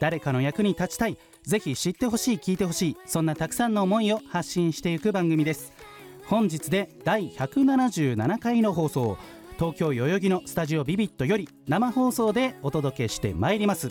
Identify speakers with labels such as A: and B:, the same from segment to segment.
A: 誰かの役に立ちたい。ぜひ知ってほしい聞いてほしい。そんなたくさんの思いを発信していく番組です。本日で第177回の放送。東京代々木のスタジオビビットより生放送でお届けしてまいります。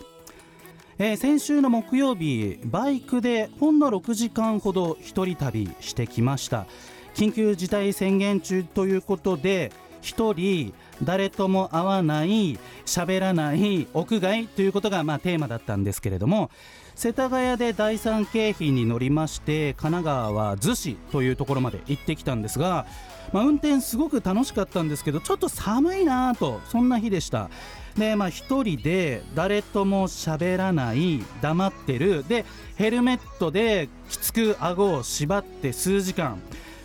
A: えー先週の木曜日バイクでほんの6時間ほど一人旅してきました。緊急事態宣言中ということで一人誰とも会わない喋らない屋外ということがまあテーマだったんですけれども世田谷で第三京浜に乗りまして神奈川は逗子というところまで行ってきたんですが、まあ、運転すごく楽しかったんですけどちょっと寒いなぁとそんな日でした。でまあ一人で誰とも喋らない黙ってる。でヘルメットできつく顎を縛って数時間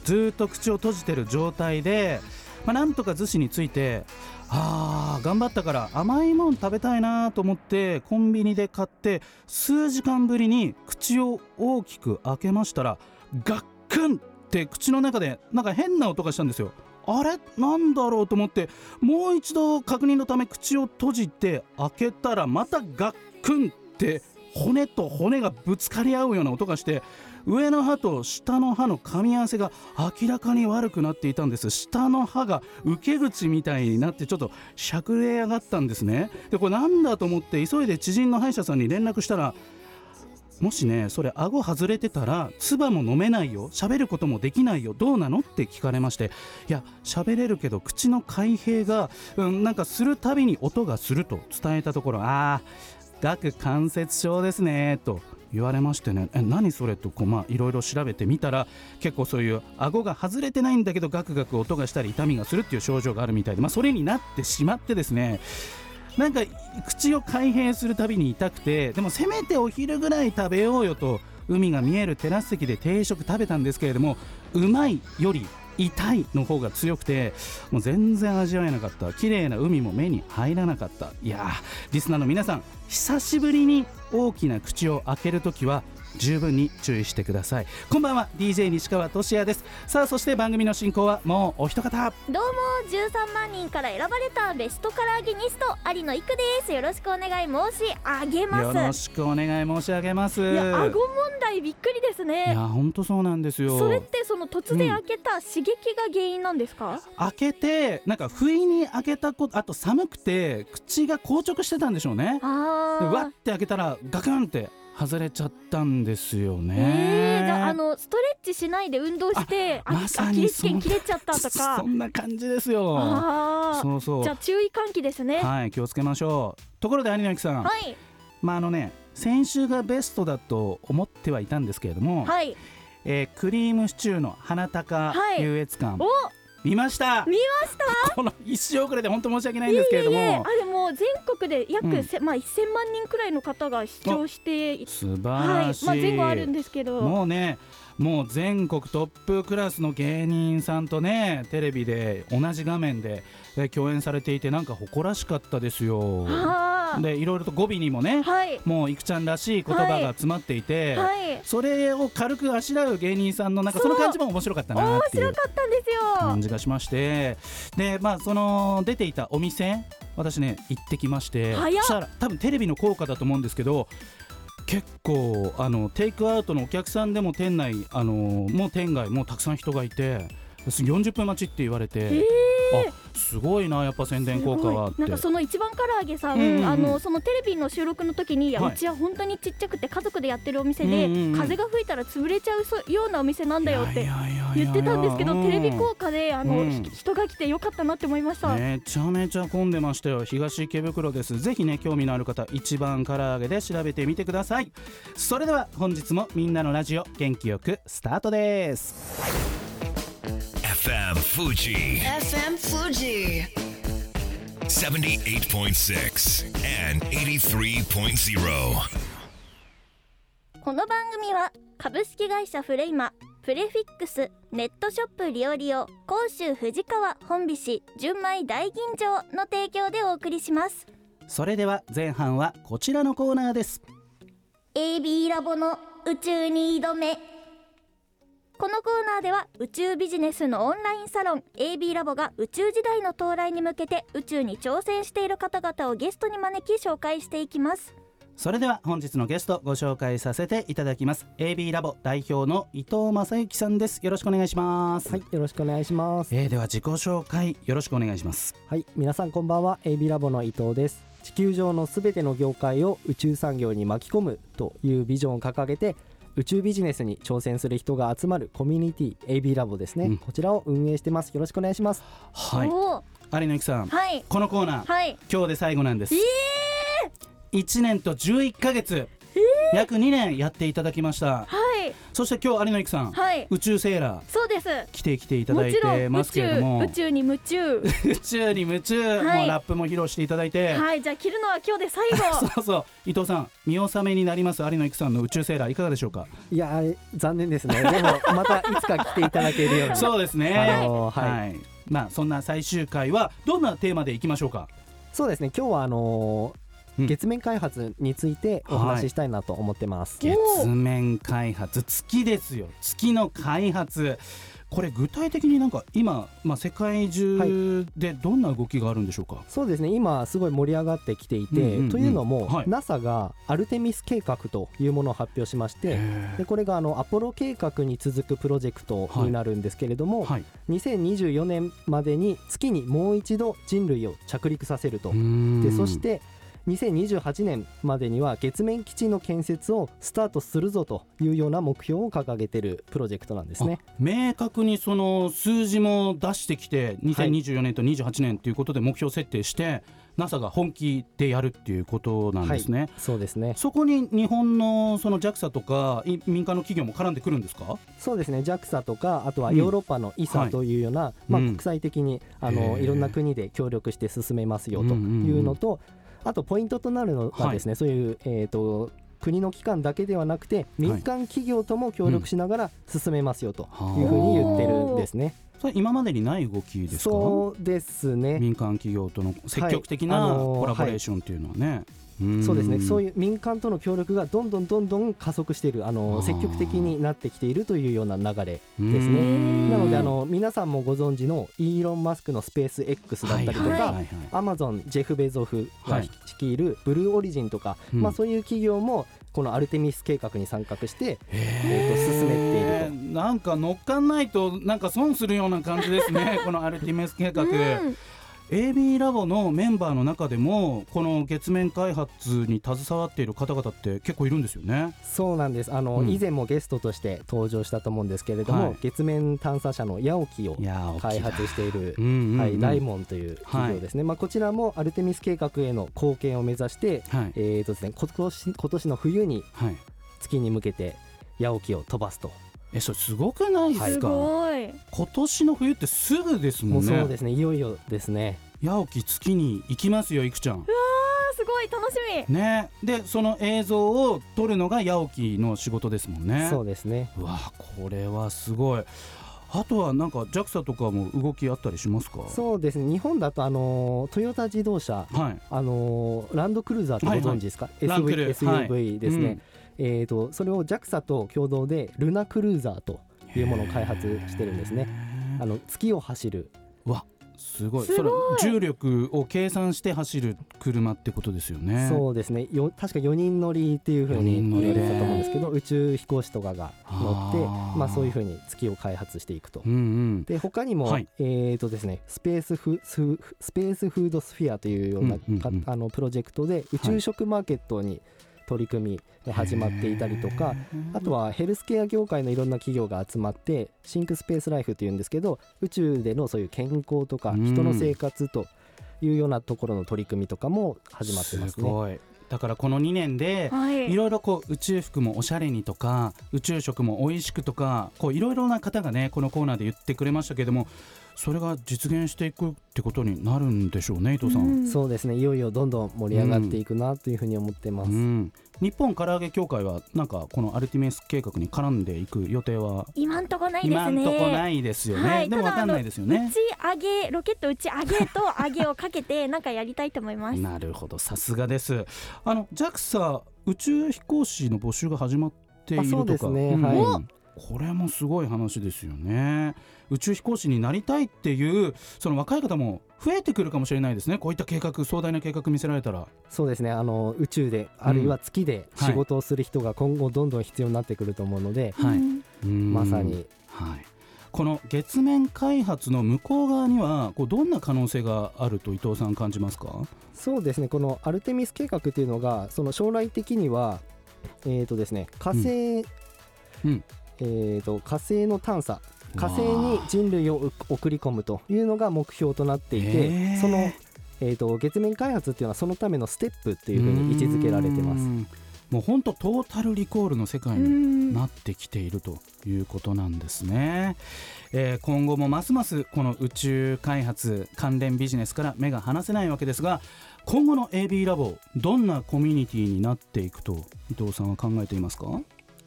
A: ずっと口を閉じてる状態で、まあ、なんとか逗子についてあー頑張ったから甘いもん食べたいなと思ってコンビニで買って数時間ぶりに口を大きく開けましたらガックンって口の中でなんか変な音がしたんですよ。あれ？なんだろうと思ってもう一度確認のため口を閉じて開けたらまたガックンって骨と骨がぶつかり合うような音がして上の歯と下の歯の噛み合わせが明らかに悪くなっていたんです。下の歯が受け口みたいになってちょっとしゃくれ上がったんですね。でこれなんだと思って急いで知人の歯医者さんに連絡したらもしねそれ顎外れてたら唾も飲めないよ。喋ることもできないよ。どうなのって聞かれまして。いや喋れるけど口の開閉が、うん、なんかするたびに音がすると伝えたところあー顎関節症ですねと。言われましてねえ何それとこうまあいろいろ調べてみたら結構そういう顎が外れてないんだけどガクガク音がしたり痛みがするっていう症状があるみたいで、まあ、それになってしまってですねなんか口を開閉するたびに痛くてでもせめてお昼ぐらい食べようよと海が見えるテラス席で定食食べたんですけれどもうまいより痛いの方が強くてもう全然味わえなかった。綺麗な海も目に入らなかった。いやーリスナーの皆さん久しぶりに大きな口を開ける時は十分に注意してください。こんばんは。DJ 西川俊也です。さあそして番組の進行はもうお一方。
B: どうも。13万人から選ばれたベストカラーゲニスト有野育です。よろしくお願い申し上げます。
A: よろしくお願い申し上げます。
B: いや顎問題びっくりです
A: い
B: ね
A: や本当そうなんですよ。
B: それってその突然開けた刺激が原因なんですか、
A: 開けてなんか不意に開けたことあと寒くて口が硬直してたんでしょうね。でわ
B: あ
A: って開けたらガクンって外れちゃったんですよ
B: ー
A: ね
B: えー、じゃああのストレッチしないで運動して
A: あまさに
B: アキレス腱切れちゃったと
A: そ
B: か
A: んな感じですよ。
B: あ
A: そうそう。
B: ーじゃあ注意喚起ですね。は
A: はい気をつけましょう。ところで有野由紀さん、
B: い。
A: まああのね先週がベストだと思ってはいたんですけれども、
B: はい。
A: えークリームシチューの花高
B: はい。
A: 優越感、
B: お
A: 見ました。
B: 見ました？
A: この一周遅れで本当申し訳ないんですけれども。
B: あれもう全国で約、
A: うん。
B: せまあ、1000万人くらいの方が視聴してい
A: 素晴
B: はい
A: らしい、
B: まあ、前後あるんですけど。
A: もうねもう全国トップクラスの芸人さんとねテレビで同じ画面でえ共演されていてなんか誇らしかったですよ。
B: あー
A: でいろいろと語尾にもね
B: はい。
A: もういくちゃんらしい言葉が詰まっていて、
B: はい。
A: それを軽くあしらう芸人さんのなんかその感じも面白かったな
B: 面
A: っていう感じがしましてでまあその出ていたお店私ね行ってきましてそしたら多分テレビの効果だと思うんですけど結構あのテイクアウトのお客さんでも店内あのもう店外もうたくさん人がいて40分待ちって言われて、
B: えー。
A: あすごいなやっぱ宣伝効果は
B: なんかその一番唐揚げさん、
A: うんうん。うん
B: あのそのテレビの収録の時に、
A: はい。う
B: ちは本当にちっちゃくて家族でやってるお店で、
A: うんうんうん。
B: 風が吹いたら潰れちゃうそようなお店なんだよって言ってたんですけど、
A: うん。
B: テレビ効果であの、
A: うん。
B: ひ人が来てよかったなって思いました、
A: めちゃめちゃ混んでましたよ東池袋です。ぜひね興味のある方一番唐揚げで調べてみてください。それでは本日もみんなのラジオ元気よくスタートです
C: FM Fuji
D: FM Fuji.
C: 78.6 and 83.0.
B: この番組は株式会社フレイマプレフィックスネットショップリオリオ甲州藤川本菱純米大吟醸の提供でお送りします
A: それでは前半はこちらのコーナーです
B: AB ラボの宇宙に挑めこのコーナーでは宇宙ビジネスのオンラインサロン AB ラボが宇宙時代の到来に向けて宇宙に挑戦している方々をゲストに招き紹介していきます
A: それでは本日のゲストご紹介させていただきます AB ラボ代表の伊藤正幸さんですよろしくお願いします
E: はい、よろしくお願いします。
A: えー、では自己紹介よろしくお願いします
E: はい、皆さんこんばんは。AB ラボの伊藤です。地球上のすべての業界を宇宙産業に巻き込むというビジョンを掲げて、宇宙ビジネスに挑戦する人が集まるコミュニティ AB ラボですね、
A: うん。
E: こちらを運営してます。よろしくお願いします。
A: はい。有野由紀さん。
B: はい。
A: このコーナー
B: はい。
A: 今日で最後なんです。
B: え
A: 1年と11ヶ月、約2年やっていただきました。
B: はい。
A: そして今日有野由紀さん、
B: はい。
A: 宇宙セーラー。
B: そうです。
A: 来てきていただいてますけれども。
B: 宙宇宙に夢中。
A: 宇宙に夢中、
B: はい。
A: もうラップも披露していただいて、
B: はい。じゃあ切るのは今日で最後。
A: そうそう。伊藤さん見納めになります有野由紀さんの宇宙セーラー。いかがでしょうか？
E: いやー、残念ですね。でも、またいつか来ていただけるように。
A: そうですね。
E: あのーはい。
A: まあそんな最終回はどんなテーマでいきましょうか？
E: そうですね。今日はあの月面開発についてお話ししたいなと思ってます。
A: 月面開発月ですよ。月の開発。これ具体的になんか今、まあ、世界中でどんな動きがあるんでしょうか、
E: そうですね。今すごい盛り上がってきていて、
A: うんうんうん。
E: というのも、
A: はい。
E: NASA がアルテミス計画というものを発表しましてでこれがあのアポロ計画に続くプロジェクトになるんですけれども、
A: はい、
E: 2024年までに月にもう一度人類を着陸させると、
A: で
E: でそして2028年までには月面基地の建設をスタートするぞというような目標を掲げているプロジェクトなんですね。
A: 明確にその数字も出してきて2024年と28年ということで目標設定して、NASA が本気でやるっていうことなんですね、
E: そうですね。
A: そこに日本のその JAXA とかい民間の企業も絡んでくるんですか？
E: そうですね。JAXA とかあとは
A: うん。
E: ヨーロッパの
A: はい
E: ESA というような、まあ、
A: うん
E: 国際的にあの
A: へー。
E: いろんな国で協力して進めますよというのと、あとポイントとなるのがですね、そういう、えー、と国の機関だけではなくて民間企業とも協力しながら進めますよというふうに言ってるんですね。
A: それ今までにない動きですか？
E: そうですね。
A: 民間企業との積極的な
E: はいあのー
A: コラボレーションっていうのはね、ん
E: そうですね。そう
A: う
E: いう民間との協力がどんどんどんどん加速しているあの積極的になってきているというような流れですね。
A: ね
E: なのであの皆さんもご存知のイーロン・マスクのスペース X だったりとか、
A: はいはい。はいはい。
E: アマゾンジェフ・ベゾフが
A: はい
E: 率いるブルーオリジンとか、
A: うん。
E: まあ、そういう企業もこのアルテミス計画に参画して、えーと進めていると。
A: なんか乗っかんないとなんか損するような感じですね このアルティメス計画、
B: うん
A: AB ラボのメンバーの中でもこの月面開発に携わっている方々って結構いるんですよね。
E: そうなんです。あの、
A: うん。
E: 以前もゲストとして登場したと思うんですけれども、
A: はい。
E: 月面探査車のヤオキを開発している
A: うんうんうん。
E: はい、ダイモンという企業ですね、まあ、こちらもアルテミス計画への貢献を目指して、
A: はい。
E: えーとですね、今年今年の冬に
A: はい。
E: 月に向けてヤオキを飛ばすと、
A: えそれすごくないです
B: す
A: か、
B: ごい。
A: 今年の冬ってすぐです
E: も
A: もね。
E: うんそうですね。いよいよですね。
A: 八起月に行きますよいくちゃん。
B: あーすごい。楽しみ。
A: ね。でその映像を撮るのが八起の仕事ですもんね。
E: そうですね。
A: うわこれはすごい。あとはなんか JAXA とかも動きあったりしますか？
E: そうですね。日本だとあのートヨタ自動車
A: はい。
E: あのーランドクルーザーってご存知ですか、
A: ランク
E: SV,
A: ル
E: SUV ですね、えー、とそれを JAXA と共同でルナクルーザーというものを開発してるんですね。あの月を走る。
A: うわすごい。
B: すごい。
A: それ重力を計算して走る車ってことですよね。
E: そうですね。よ確か4人乗りっていうふうに言われてたと思うんですけど宇宙飛行士とかが乗ってまあ、そういうふうに月を開発していくと。
A: うんうん。
E: で他にも、
A: はい。
E: えーとですね、スペースフススペースフードスフィアというような、
A: うんうんうん。
E: かあのプロジェクトで宇宙食マーケットに取り組みが始まっていたりとか、あとはヘルスケア業界のいろんな企業が集まってシンクスペースライフというんですけど宇宙でのそういう健康とか
A: うん。
E: 人の生活というようなところの取り組みとかも始まってますね。
A: すごい。だからこの2年で
B: はい。
A: いろいろこう宇宙服もおしゃれにとか宇宙食も美味しくとかこういろいろな方がねこのコーナーで言ってくれましたけれどもそれが実現していくってことになるんでしょうね伊藤さん。
B: うん。
E: そうですね。いよいよどんどん盛り上がっていくなというふうに思ってます。
A: うん。日本唐揚げ協会はなんかこのアルティメス計画に絡んでいく予定は？
B: 今んとこないですね。
A: 今んとこないですよね、
B: はい。
A: でもわかんないですよね。
B: 打ち上げロケット打ち上げと上げをかけてなんかやりたいと思います。
A: なるほど。さすがです。あの JAXA 宇宙飛行士の募集が始まっているとか。
E: あそうですね。
A: ん
E: はい。
A: これもすごい話ですよね宇宙飛行士になりたいっていうその若い方も増えてくるかもしれないですね。こういった計画壮大な計画見せられたら。
E: そうですね。あの宇宙であるいは月で仕事をする人が今後どんどん必要になってくると思うので、
A: はい。
B: うん。
A: うん。
E: まさに。
A: はい。この月面開発の向こう側にはこうどんな可能性があると伊藤さん感じますか？
E: そうですね。このアルテミス計画っていうのがその将来的にはえーとですね火星、
A: うん。
E: えーと火星の探査火星に人類を送り込むというのが目標となってい
A: へ
E: て
A: ー。
E: その、えー、と月面開発っていうのはそのためのステップっていうふうに位置づけられてます。
A: うん。もう本当トータルリコールの世界
B: う
A: に
B: ん
A: なってきているということなんですね、えー今後もますますこの宇宙開発関連ビジネスから目が離せないわけですが今後の AB ラボどんなコミュニティになっていくと伊藤さんは考えていますか？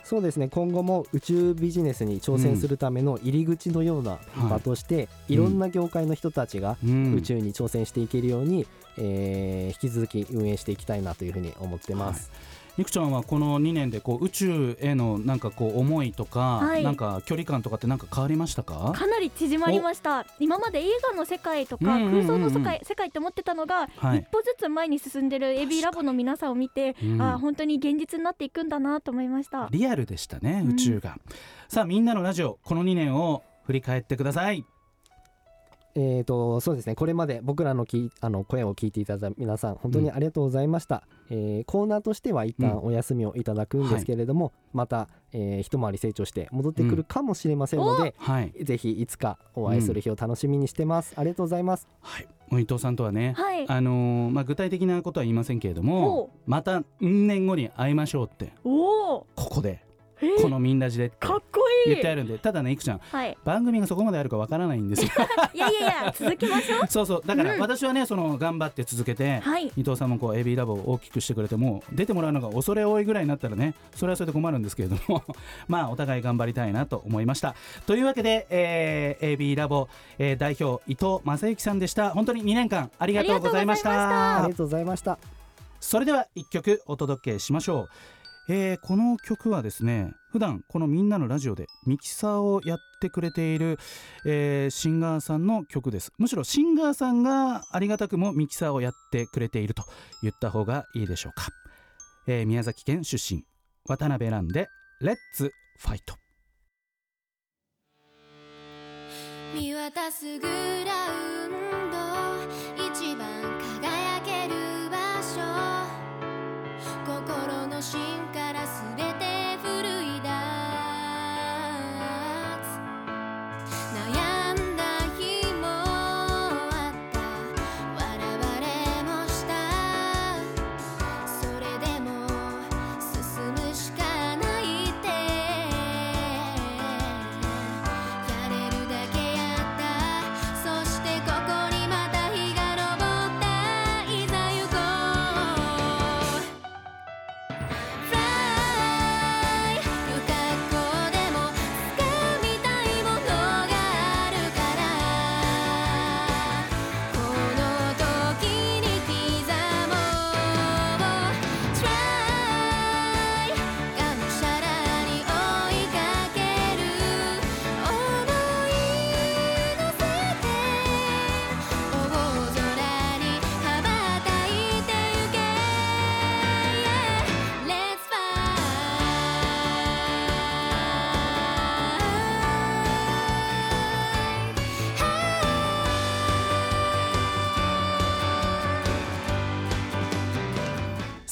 E: そうですね。今後も宇宙ビジネスに挑戦するための入り口のような場として、いろんな業界の人たちが
A: うん。
E: 宇宙に挑戦していけるように、えー引き続き運営していきたいなというふうに思ってます。
A: いくちゃんはこの2年でこう宇宙へのなんかこう思いとか、
B: はい。
A: なんか距離感とかってなんか変わりましたか？
B: かなり縮まりました。今まで映画の世界とか
A: うんうんうん。うん
B: 空想の世界世界って思ってたのが、
A: はい。
B: 一歩ずつ前に進んでる AB ラボの皆さんを見て、
A: うん。
B: あー本当に現実になっていくんだなと思いました。
A: リアルでしたね
B: うん
A: 宇宙が、さあみんなのラジオこの2年を振り返ってください
E: えー、とそうですね。これまで僕らのきあの声を聞いていただいた皆さん本当にありがとうございました、えーコーナーとしては一旦お休みをいただくんですけれども、また、えー一回り成長して戻ってくるかもしれませんので、
A: はい。
E: ぜひいつかお会いする日を楽しみにしてます、ありがとうございます。
A: はい、もう伊藤さんとはね、
B: はい。
A: あのーまあ、具体的なことは言いませんけれど
B: ほ
A: も
B: う。
A: またうん年後に会いましょうって。
B: おお
A: ここで。
B: えー
A: このみんなじで
B: かっこいい。
A: 言ってあるんで。ただねいくちゃん。
B: はい。
A: 番組がそこまであるかわからないんですよ。
B: いやいやいや続きましょう。
A: そうそう。だから
B: うん。
A: 私はねその頑張って続けて、
B: はい。
A: 伊藤さんもこう AB ラボを大きくしてくれてもう出てもらうのが恐れ多いぐらいになったらねそれはそれで困るんですけれども まあお互い頑張りたいなと思いました。というわけで、えー AB ラボ、えー代表伊藤正幸さんでした。本当に2年間ありがとうございました。
E: ありがとうございました。
A: それでは1曲お届けしましょう、えーこの曲はですね普段このみんなのラジオでミキサーをやってくれている、えーシンガーさんの曲です。むしろシンガーさんがありがたくもミキサーをやってくれていると言った方がいいでしょうか、えー宮崎県出身渡辺蘭でレッツファイト
F: 見渡すグラウ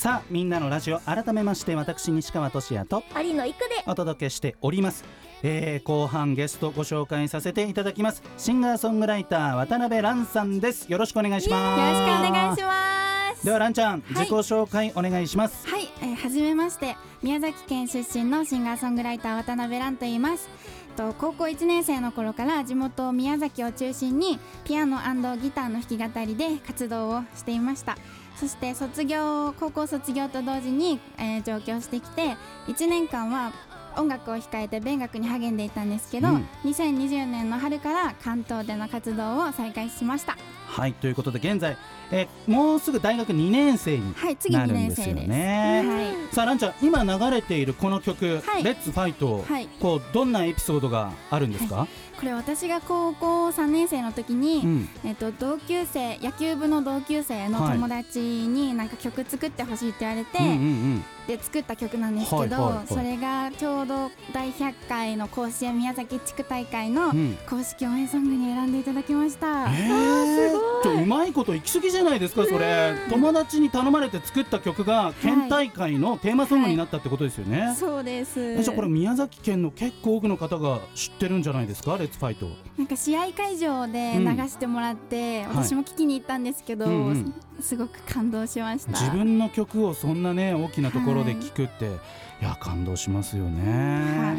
A: さあみんなのラジオ改めまして私西川俊也と
B: 有野育で。
A: お届けしております、えー後半ゲストご紹介させていただきます。シンガーソングライター渡辺蘭さんです。よろしくお願いします。
G: よろしくお願いします。
A: では蘭ちゃん、
G: い。
A: 自己紹介お願いします。
G: はい、えー、はじめまして。宮崎県出身のシンガーソングライター渡辺蘭と言います。と高校1年生の頃から地元宮崎を中心にピアノギターの弾き語りで活動をしていましたそして卒業高校卒業と同時に、えー上京してきて1年間は音楽を控えて勉学に励んでいたんですけど、
A: うん。
G: 2020年の春から関東での活動を再開しました
A: はいということで現在、えーもうすぐ大学2年生に
G: はい次2
A: なるんです。よ
G: 年生です
A: ね。
G: はい。
A: さあランちゃん今流れているこの曲「
G: はい。
A: レッツファイト
G: はい。
A: こうどんなエピソードがあるんですか、
G: これ私が高校3年生の時に、
A: うん。
G: えっと、同級生野球部の同級生の友達になんか曲作ってほしいって言われて、
A: うんうん
G: で作った曲なんですけど、
A: はいはいはい。
G: それがちょうど第100回の甲子園宮崎地区大会の
A: うん。うん
G: 公式応援ソングに選んでいただきました、
A: えー、ちょうまいこと行き過ぎじゃないですかそれ。友達に頼まれて作った曲が県大会のテーマソングになったってことですよね、
G: そうです。
A: えじゃあこれ宮崎県の結構多くの方が知ってるんじゃないですかレッツファイト
G: なんか試合会場で流してもらって、
A: はい。
G: 私も聞きに行ったんですけど、
A: うんうん。
G: すごく感動しました。
A: 自分の曲をそんなね大きなところで聴くって、い、や感動しますよね、
G: はい。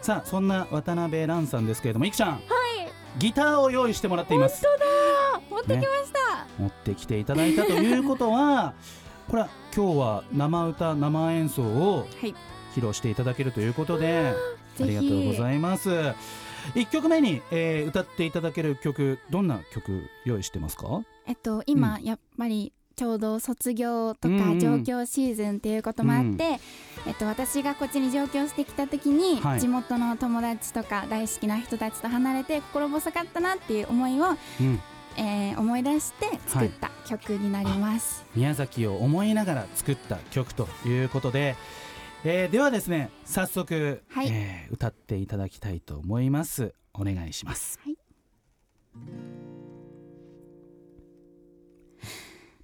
A: さあそんな渡辺蘭さんですけれどもいくちゃん、ギターを用意してもらっています。
G: 持ってきました、
A: 持ってきていただいたということは これは今日は生歌生演奏を
G: はい。
A: 披露していただけるということであ
G: ぜひ。
A: りがとうございます。1曲目に、えー歌っていただける曲どんな曲用意してますか？
G: えっと今、やっぱりちょうど卒業と
A: うんうん。
G: か上京シーズンっていうこともあって、えっと、私がこっちに上京してきた時に、
A: はい。
G: 地元の友達とか大好きな人たちと離れて心細かったなっていう思いを、
A: うん
G: えー思い出して作った曲になります。
A: 宮崎を思いながら作った曲ということで、えーではですね早速、
G: はい。
A: えー歌っていただきたいと思います。お願いします。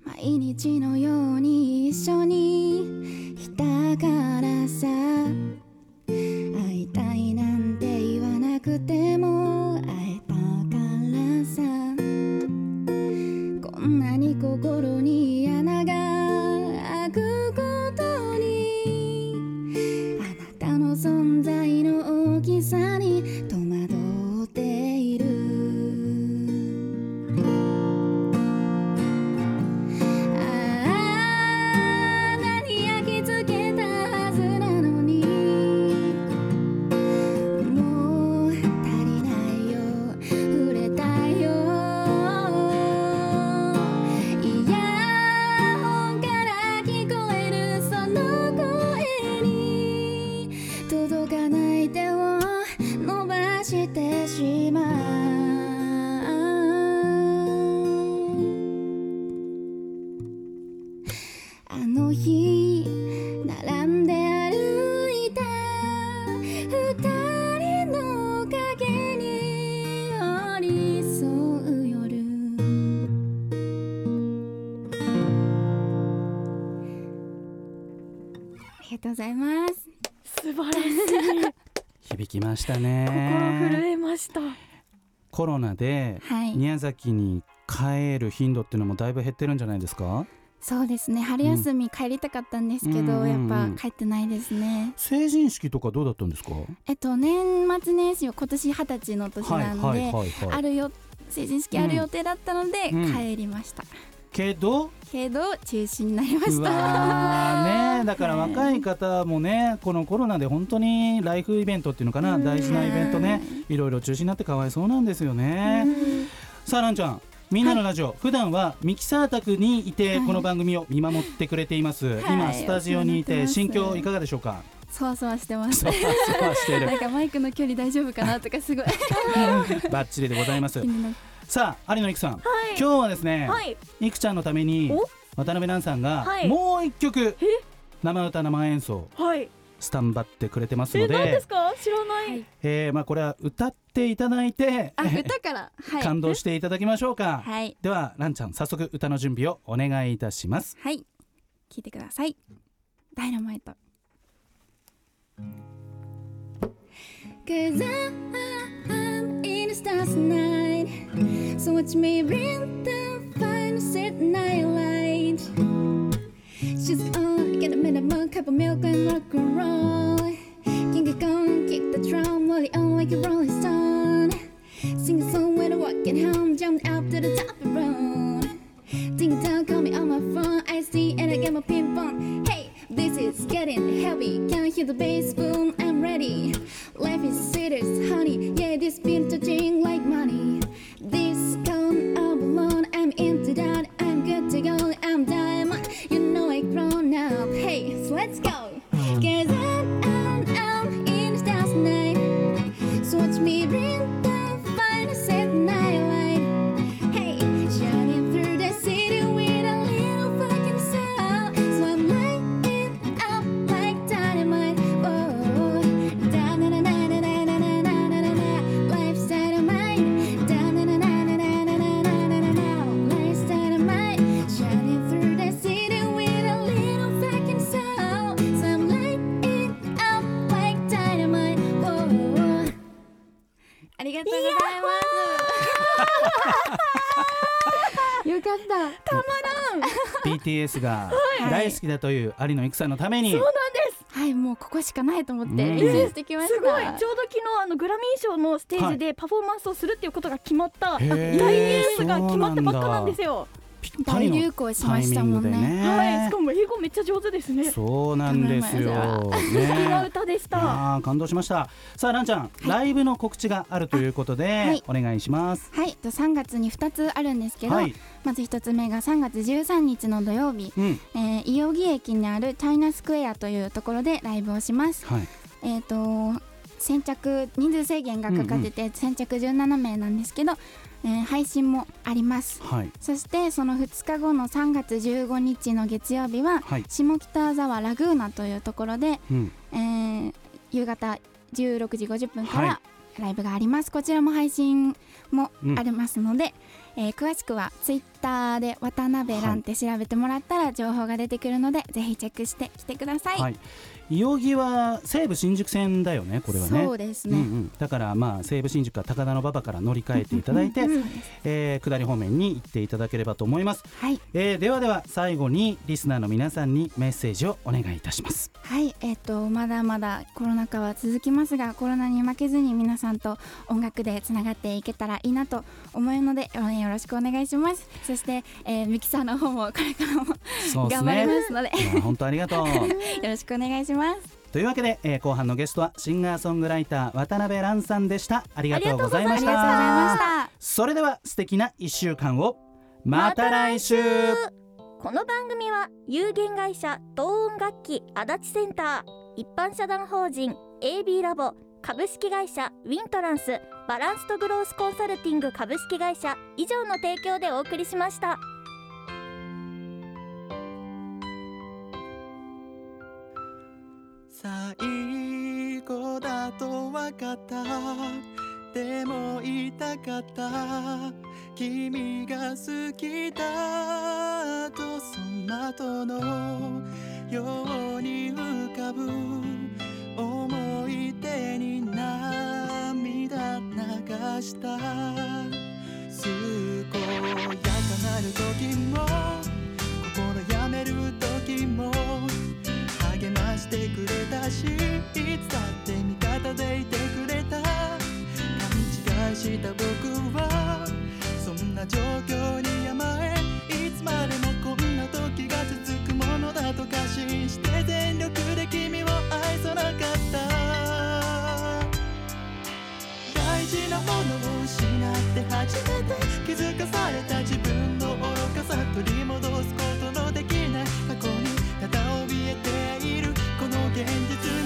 G: 毎日のように一緒にいたからさ会いたいな心に
A: 響きましたね。
B: 心震えました。
A: コロナで
G: はい。
A: 宮崎に帰る頻度っていうのもだいぶ減ってるんじゃないですか？
G: そうですね。春休み帰りたかったんですけど、
A: うん。うんうんうん。
G: やっぱ帰ってないですね。
A: 成人式とかどうだったんですか？
G: えっと年末年始は今年二十歳の年
A: はい
G: なんで、
A: はいはいはい
G: あるよ成人式ある予定だったので、
A: うん。
G: 帰りました。
A: けど？
G: けど中止になりま
A: う
G: した。
A: わーね。だから若い方もねこのコロナで本当にライフイベントっていうのかな大事なイベントねいろいろ中止になってかわいそうなんですよね。さあランちゃんみんなのラジオ、普段はミキサー宅にいて
G: はい。
A: この番組を見守ってくれています、
G: はい。
A: 今スタジオにい
G: て
A: 心境いかがでしょうか？
G: そわそわしてます。
A: そうそうしてる
G: なんかマイクの距離大丈夫かなとかすごい。
A: バッチリでございます。さあ有野いくさん、今日はですね、
B: はい。
A: いくちゃんのために
B: お？
A: 渡辺蘭さんが
B: はい。
A: もう一曲生歌生演奏。
B: はい。
A: スタンバってくれてます
B: え
A: ので。
B: 何ですか？知らない、
G: はい。
A: えーまあこれは歌っていただいて。
G: あ歌から？はい。
A: 感動していただきましょうか、
G: はい。
A: では蘭ちゃん早速歌の準備をお願いいたします。
G: はい。聞いてください。ダイナマイト。Cause I'm in the stars tonight So watch me bring the final set night light She's on, get a minute minimum cup of milk and rock and roll. King of gone, kick the drum, rolling on like a rolling stone. Sing a song when I'm walking home, jump out to the top of the run. Ding dong, call me on my phone, I see and I get my ping pong. Hey, this is getting heavy, can't hear the bass boom, I'm ready. Life is serious, honey, yeah, this been touching like money.
A: BTS が大好きだという有野育さんのために。
B: そうなんです。
G: はいもうここしかないと思って
A: うん。
G: 練習してきました、
B: すごい。ちょうど昨日あのグラミー賞のステージでパフォーマンスをするっていうことが決まった、大ニュースが決まったばっかなんですよ
A: ぴったりの
G: 大流行し
A: イミ
G: したもん
A: ングで
G: ね。
B: はいし
A: ね
B: かも英語めっちゃ上手ですね。素
A: そうなんですよ。ね。
B: な歌でした。
A: あー感動しました。さあランちゃん、ライブの告知があるということで、
G: はい。
A: お願いします。
G: はい。と3月に2つあるんですけど、
A: はい。
G: まず1つ目が3月13日の土曜日、
A: うん。
G: えー、伊予木駅にあるチャイナスクエアというところでライブをします。
A: はい。
G: えっ、と先着人数制限がかかってて、先着17名なんですけど、えー配信もあります。
A: はい。
G: そしてその2日後の3月15日の月曜日は、
A: はい。
G: 下北沢ラグーナというところで、
A: うん。
G: えー夕方16時50分か
A: は
G: らライブがあります、こちらも配信も
A: うん
G: ありますので、えー詳しくはツイッターで渡辺蘭って調べてもらったら情報が出てくるので、ぜひチェックしてきてください、
A: はい伊予木は西武新宿線だよねこれはね
G: そうですね、
A: うんうん、だからまあ西武新宿か高田馬場から乗り換えていただいて、えー下り方面に行っていただければと思います、
G: はい
A: えーではでは最後にリスナーの皆さんにメッセージをお願いいたします
G: はい、えっ、とまだまだコロナ禍は続きますがコロナに負けずに皆さんと音楽でつながっていけたらいいなと思うので応援よろしくお願いします。そして、えーミキサーの方もこれからも
A: そうです
G: 頑張り
A: ね
G: ますので、
A: 本当ありがとう。
G: よろしくお願いします。
A: というわけで、えー後半のゲストはシンガーソングライター渡辺蘭さんでした。ありがとうございました。それでは素敵な1週間を。また来週。
B: この番組は有限会社同音楽器足立センター一般社団法人 AB ラボ株式会社ウィントランスバランスとグロースコンサルティング株式会社以上の提供でお送りしました。
H: 最後だと分かった。でも言いたかった。君が好きだとその後のように浮かぶ。思い出に涙流した。健やかなる時も心やめる時も励ましてくれたしいつだって味方でいてくれた。勘違いした僕はそんな状況失って初めて気づかされた自分の愚かさ取り戻すことのできない過去にただ怯えているこの現実